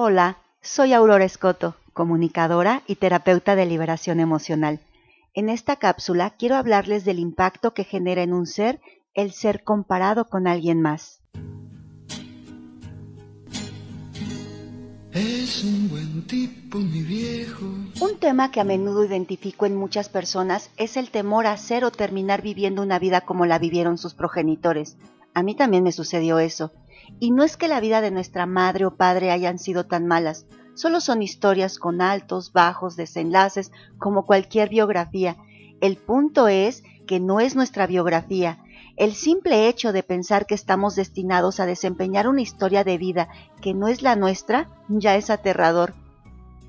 Hola, soy Aurora Escoto, comunicadora y terapeuta de liberación emocional. En esta cápsula quiero hablarles del impacto que genera en un ser el ser comparado con alguien más. Es un buen tipo, mi viejo. Un tema que a menudo identifico en muchas personas es el temor a ser o terminar viviendo una vida como la vivieron sus progenitores. A mí también me sucedió eso. Y no es que la vida de nuestra madre o padre hayan sido tan malas, solo son historias con altos, bajos, desenlaces, como cualquier biografía. El punto es que no es nuestra biografía, el simple hecho de pensar que estamos destinados a desempeñar una historia de vida que no es la nuestra ya es aterrador.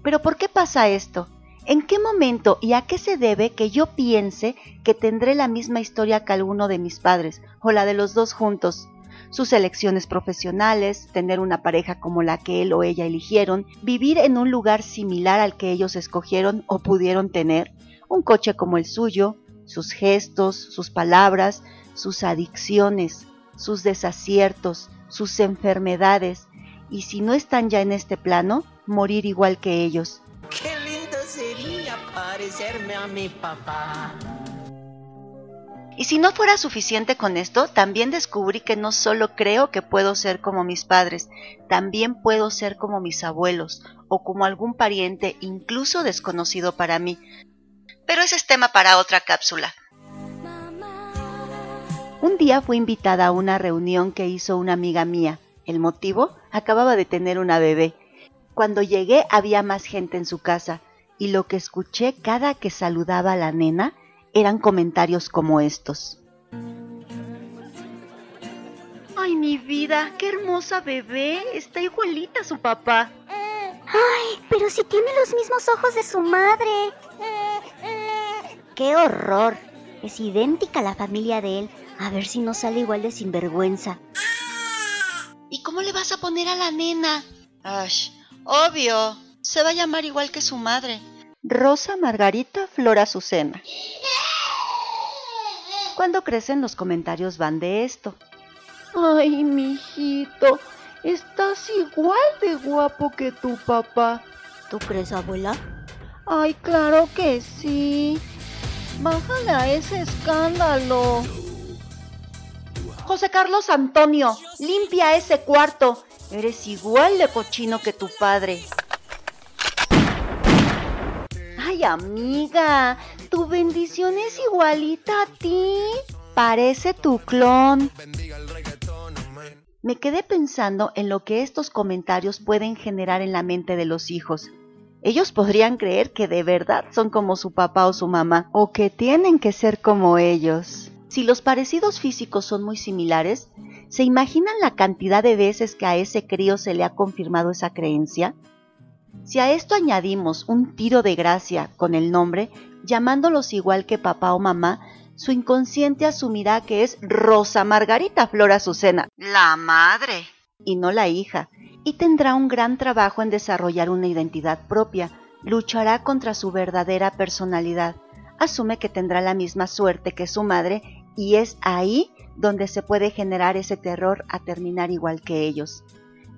Pero ¿por qué pasa esto? ¿En qué momento y a qué se debe que yo piense que tendré la misma historia que alguno de mis padres o la de los dos juntos? Sus elecciones profesionales, tener una pareja como la que él o ella eligieron, vivir en un lugar similar al que ellos escogieron o pudieron tener, un coche como el suyo, sus gestos, sus palabras, sus adicciones, sus desaciertos, sus enfermedades, y si no están ya en este plano, morir igual que ellos. Qué lindo sería parecerme a mi papá. Y si no fuera suficiente con esto, también descubrí que no solo creo que puedo ser como mis padres, también puedo ser como mis abuelos o como algún pariente incluso desconocido para mí. Pero ese es tema para otra cápsula. Un día fui invitada a una reunión que hizo una amiga mía. El motivo, acababa de tener una bebé. Cuando llegué había más gente en su casa y lo que escuché cada que saludaba a la nena eran comentarios como estos. Ay, mi vida, qué hermosa bebé. Está igualita a su papá. Ay, pero si tiene los mismos ojos de su madre. ¡Qué horror! Es idéntica a la familia de él. A ver si no sale igual de sinvergüenza. ¿Y cómo le vas a poner a la nena? Ash, obvio. Se va a llamar igual que su madre. Rosa Margarita Flor Azucena. Cuando crecen los comentarios van de esto. Ay, mijito, estás igual de guapo que tu papá. ¿Tú crees, abuela? Ay, claro que sí. Bájale a ese escándalo. José Carlos Antonio, limpia ese cuarto. Eres igual de cochino que tu padre. Ay, amiga, tu bendición es igualita a ti. Parece tu clon. Me quedé pensando en lo que estos comentarios pueden generar en la mente de los hijos. Ellos podrían creer que de verdad son como su papá o su mamá, o que tienen que ser como ellos. Si los parecidos físicos son muy similares, ¿se imaginan la cantidad de veces que a ese crío se le ha confirmado esa creencia? Si a esto añadimos un tiro de gracia con el nombre, llamándolos igual que papá o mamá, su inconsciente asumirá que es Rosa Margarita Flor Azucena, la madre, y no la hija, y tendrá un gran trabajo en desarrollar una identidad propia, luchará contra su verdadera personalidad, asume que tendrá la misma suerte que su madre y es ahí donde se puede generar ese terror a terminar igual que ellos.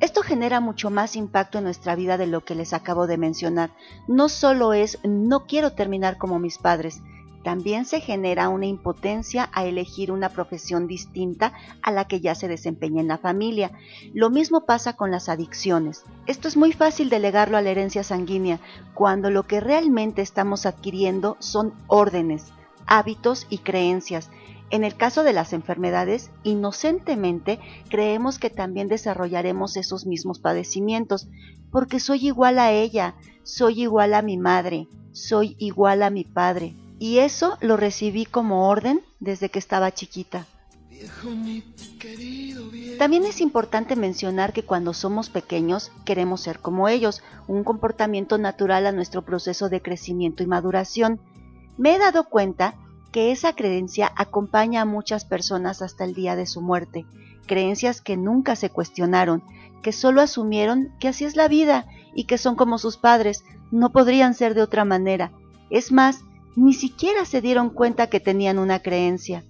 Esto genera mucho más impacto en nuestra vida de lo que les acabo de mencionar. No solo es no quiero terminar como mis padres, también se genera una impotencia a elegir una profesión distinta a la que ya se desempeña en la familia. Lo mismo pasa con las adicciones. Esto es muy fácil delegarlo a la herencia sanguínea, cuando lo que realmente estamos adquiriendo son órdenes, hábitos y creencias. En el caso de las enfermedades, inocentemente creemos que también desarrollaremos esos mismos padecimientos, porque soy igual a ella, soy igual a mi madre, soy igual a mi padre, y eso lo recibí como orden desde que estaba chiquita. También es importante mencionar que cuando somos pequeños queremos ser como ellos, un comportamiento natural a nuestro proceso de crecimiento y maduración. Me he dado cuenta que esa creencia acompaña a muchas personas hasta el día de su muerte, creencias que nunca se cuestionaron, que solo asumieron que así es la vida y que son como sus padres, no podrían ser de otra manera. Es más, ni siquiera se dieron cuenta que tenían una creencia.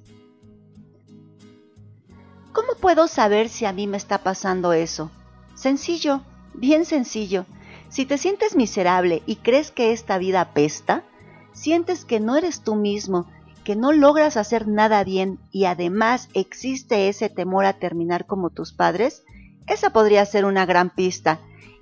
¿Cómo puedo saber si a mí me está pasando eso? Sencillo, Bien sencillo. Si te sientes miserable y crees que esta vida apesta, sientes que no eres tú mismo, que no logras hacer nada bien y además existe ese temor a terminar como tus padres, esa podría ser una gran pista.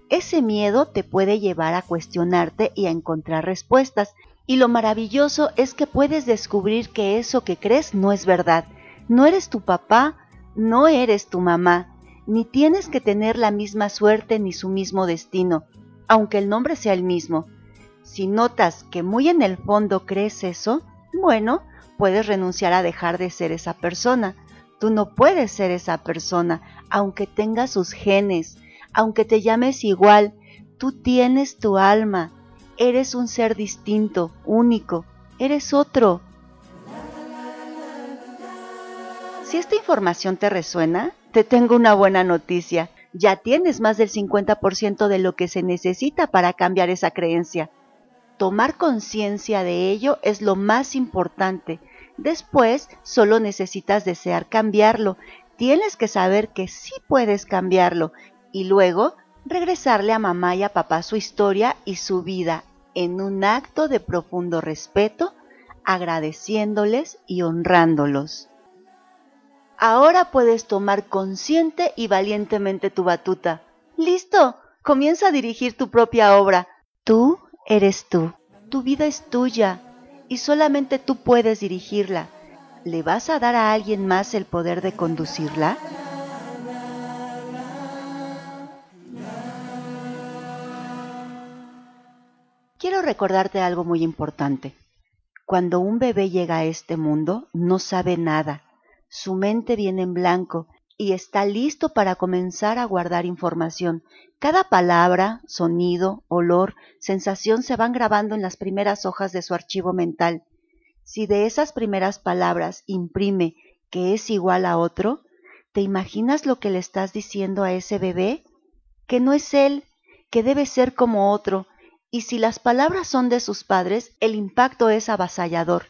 Ese miedo te puede llevar a cuestionarte y a encontrar respuestas. Y lo maravilloso es que puedes descubrir que eso que crees no es verdad. No eres tu papá, no eres tu mamá, ni tienes que tener la misma suerte ni su mismo destino, aunque el nombre sea el mismo. Si notas que muy en el fondo crees eso, bueno, puedes renunciar a dejar de ser esa persona. Tú no puedes ser esa persona, aunque tengas sus genes, aunque te llames igual, tú tienes tu alma, eres un ser distinto, único, eres otro. Si esta información te resuena, te tengo una buena noticia. Ya tienes más del 50% de lo que se necesita para cambiar esa creencia. Tomar conciencia de ello es lo más importante. Después solo necesitas desear cambiarlo. Tienes que saber que sí puedes cambiarlo y luego regresarle a mamá y a papá su historia y su vida en un acto de profundo respeto, agradeciéndoles y honrándolos. Ahora puedes tomar consciente y valientemente tu batuta. ¡Listo! Comienza a dirigir tu propia obra. Tú eres tú. Tu vida es tuya y solamente tú puedes dirigirla. ¿Le vas a dar a alguien más el poder de conducirla? Quiero recordarte algo muy importante. Cuando un bebé llega a este mundo, no sabe nada. Su mente viene en blanco y está listo para comenzar a guardar información. Cada palabra, sonido, olor, sensación se van grabando en las primeras hojas de su archivo mental. Si de esas primeras palabras imprime que es igual a otro, ¿te imaginas lo que le estás diciendo a ese bebé? Que no es él, que debe ser como otro, y si las palabras son de sus padres, el impacto es avasallador.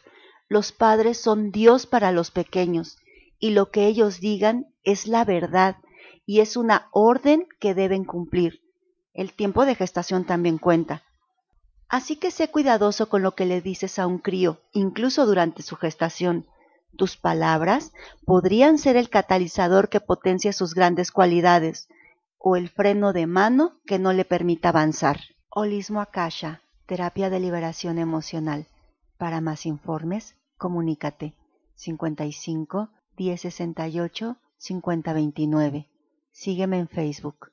Los padres son Dios para los pequeños, y lo que ellos digan es la verdad, y es una orden que deben cumplir. El tiempo de gestación también cuenta. Así que sé cuidadoso con lo que le dices a un crío, incluso durante su gestación. Tus palabras podrían ser el catalizador que potencia sus grandes cualidades, o el freno de mano que no le permita avanzar. Holismo Akasha, terapia de liberación emocional. Para más informes, comunícate 55 1068 5029. Sígueme en Facebook.